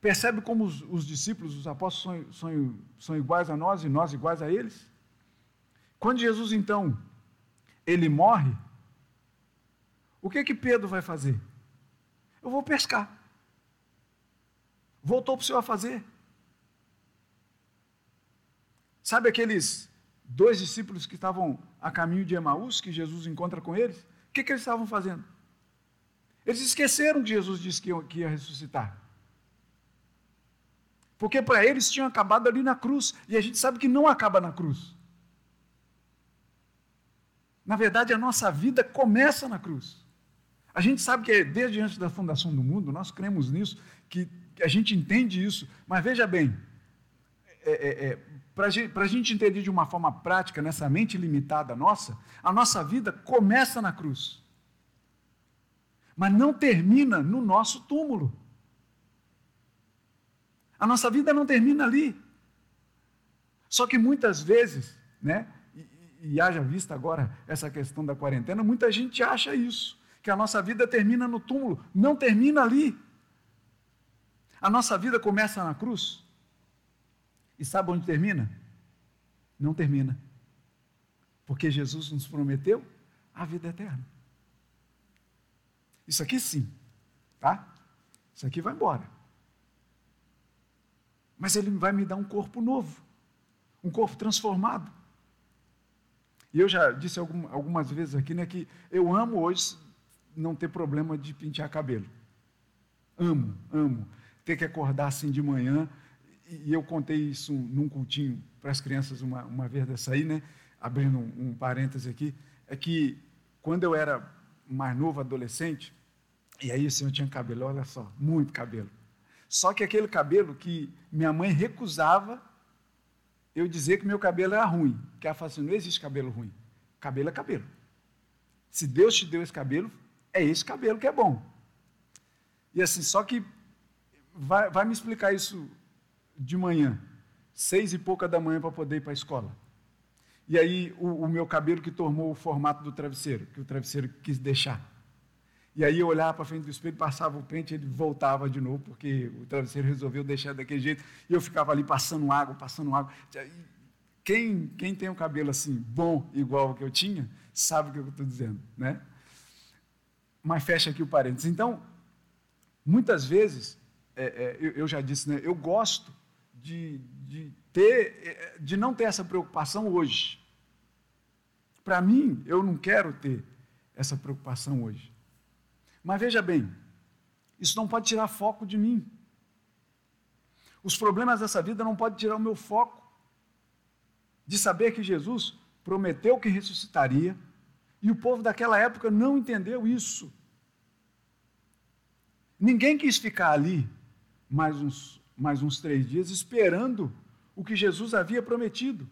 percebe como os, os discípulos, os apóstolos são, são, são iguais a nós e nós iguais a eles? Quando Jesus então ele morre, o que que Pedro vai fazer? Eu vou pescar voltou para o Senhor a fazer. Sabe aqueles dois discípulos que estavam a caminho de Emaús, que Jesus encontra com eles? O que, que eles estavam fazendo? Eles esqueceram que Jesus disse que ia, que ia ressuscitar. Porque para eles tinham acabado ali na cruz, e a gente sabe que não acaba na cruz. Na verdade, a nossa vida começa na cruz. A gente sabe que desde antes da fundação do mundo, nós cremos nisso, que a gente entende isso, mas veja bem, é, é, é, para a gente entender de uma forma prática, nessa mente limitada nossa, a nossa vida começa na cruz, mas não termina no nosso túmulo. A nossa vida não termina ali. Só que muitas vezes, né, e, e haja vista agora essa questão da quarentena, muita gente acha isso, que a nossa vida termina no túmulo. Não termina ali. A nossa vida começa na cruz. E sabe onde termina? Não termina. Porque Jesus nos prometeu a vida eterna. Isso aqui sim, tá? Isso aqui vai embora. Mas ele vai me dar um corpo novo, um corpo transformado. E eu já disse algumas vezes aqui, né, que eu amo hoje não ter problema de pentear cabelo. Amo, amo ter que acordar assim de manhã. E eu contei isso num cultinho para as crianças uma, uma vez dessa aí, né? Abrindo um, um parêntese aqui, é que quando eu era mais novo, adolescente, e aí o senhor tinha cabelo, olha só, muito cabelo. Só que aquele cabelo que minha mãe recusava eu dizer que meu cabelo era ruim. Que ela falava assim, não existe cabelo ruim. Cabelo é cabelo. Se Deus te deu esse cabelo, é esse cabelo que é bom. E assim, só que vai, vai me explicar isso de manhã, seis e pouca da manhã para poder ir para a escola. E aí o, o, meu cabelo que tomou o formato do travesseiro, que o travesseiro quis deixar. E aí eu olhava para frente do espelho, passava o pente, ele voltava de novo, porque o travesseiro resolveu deixar daquele jeito. E eu ficava ali passando água, passando água. Quem, quem tem um cabelo assim, bom, igual o que eu tinha, sabe o que eu estou dizendo, né? Mas fecha aqui o parênteses. Então, muitas vezes, é, é, eu, eu, já disse, né, eu gosto de, de, ter, é, de não ter essa preocupação hoje. Para mim, eu não quero ter essa preocupação hoje. Mas veja bem, isso não pode tirar foco de mim. Os problemas dessa vida não podem tirar o meu foco de saber que Jesus prometeu que ressuscitaria, e o povo daquela época não entendeu isso. Ninguém quis ficar ali mais uns, mais uns três dias esperando o que Jesus havia prometido.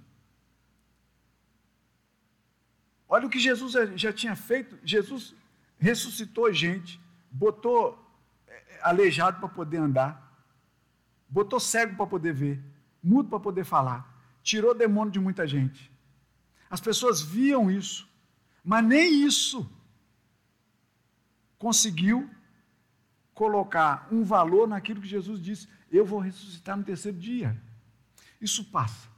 Olha o que Jesus já tinha feito. Jesus ressuscitou gente, botou é, aleijado para poder andar, botou cego para poder ver, mudo para poder falar, tirou demônio de muita gente. As pessoas viam isso, mas nem isso conseguiu colocar um valor naquilo que Jesus disse: Eu vou ressuscitar no terceiro dia. Isso passa,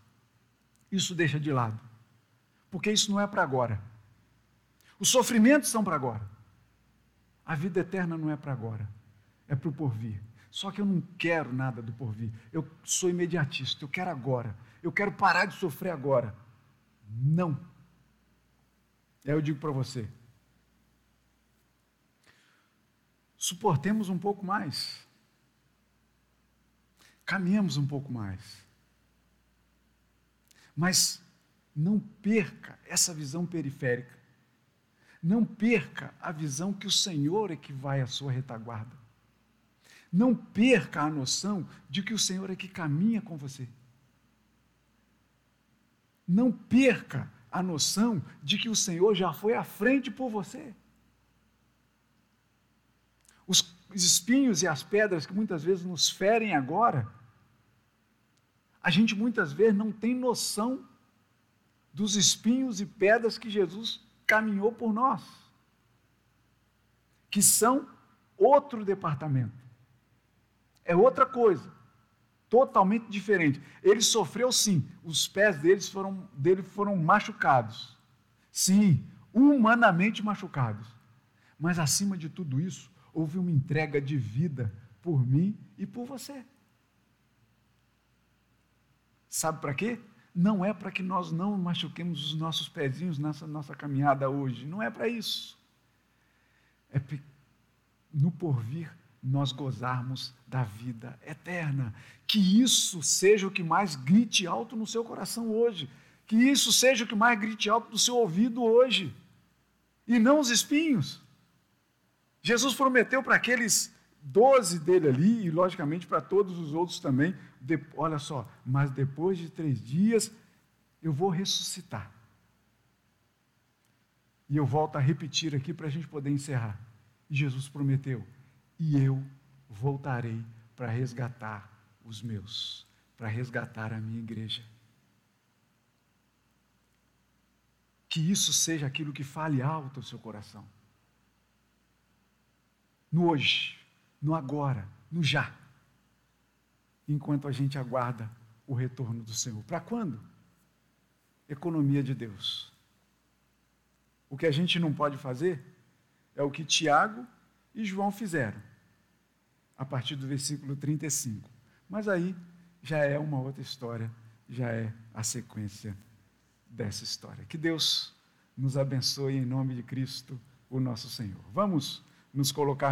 isso deixa de lado, porque isso não é para agora. Os sofrimentos são para agora, a vida eterna não é para agora, é para o porvir. Só que eu não quero nada do porvir, eu sou imediatista, eu quero agora, eu quero parar de sofrer agora. Não. É, eu digo para você. Suportemos um pouco mais. Caminhemos um pouco mais. Mas não perca essa visão periférica. Não perca a visão que o Senhor é que vai à sua retaguarda. Não perca a noção de que o Senhor é que caminha com você. Não perca a noção de que o Senhor já foi à frente por você. Os espinhos e as pedras que muitas vezes nos ferem agora, a gente muitas vezes não tem noção dos espinhos e pedras que Jesus caminhou por nós, que são outro departamento, é outra coisa totalmente diferente. Ele sofreu sim, os pés deles foram, dele foram machucados. Sim, humanamente machucados. Mas acima de tudo isso, houve uma entrega de vida por mim e por você. Sabe para quê? Não é para que nós não machuquemos os nossos pezinhos nessa nossa caminhada hoje. Não é para isso. É no porvir nós gozarmos da vida eterna. Que isso seja o que mais grite alto no seu coração hoje. Que isso seja o que mais grite alto no seu ouvido hoje. E não os espinhos. Jesus prometeu para aqueles doze dele ali, e logicamente para todos os outros também, de, olha só, mas depois de três dias eu vou ressuscitar. E eu volto a repetir aqui para a gente poder encerrar. Jesus prometeu: e eu voltarei para resgatar os meus, para resgatar a minha igreja. Que isso seja aquilo que fale alto ao seu coração. No hoje, no agora, no já. Enquanto a gente aguarda o retorno do Senhor. Para quando? Economia de Deus. O que a gente não pode fazer é o que Tiago e João fizeram a partir do versículo 35. Mas aí já é uma outra história, já é a sequência dessa história. Que Deus nos abençoe em nome de Cristo, o nosso Senhor. Vamos nos colocar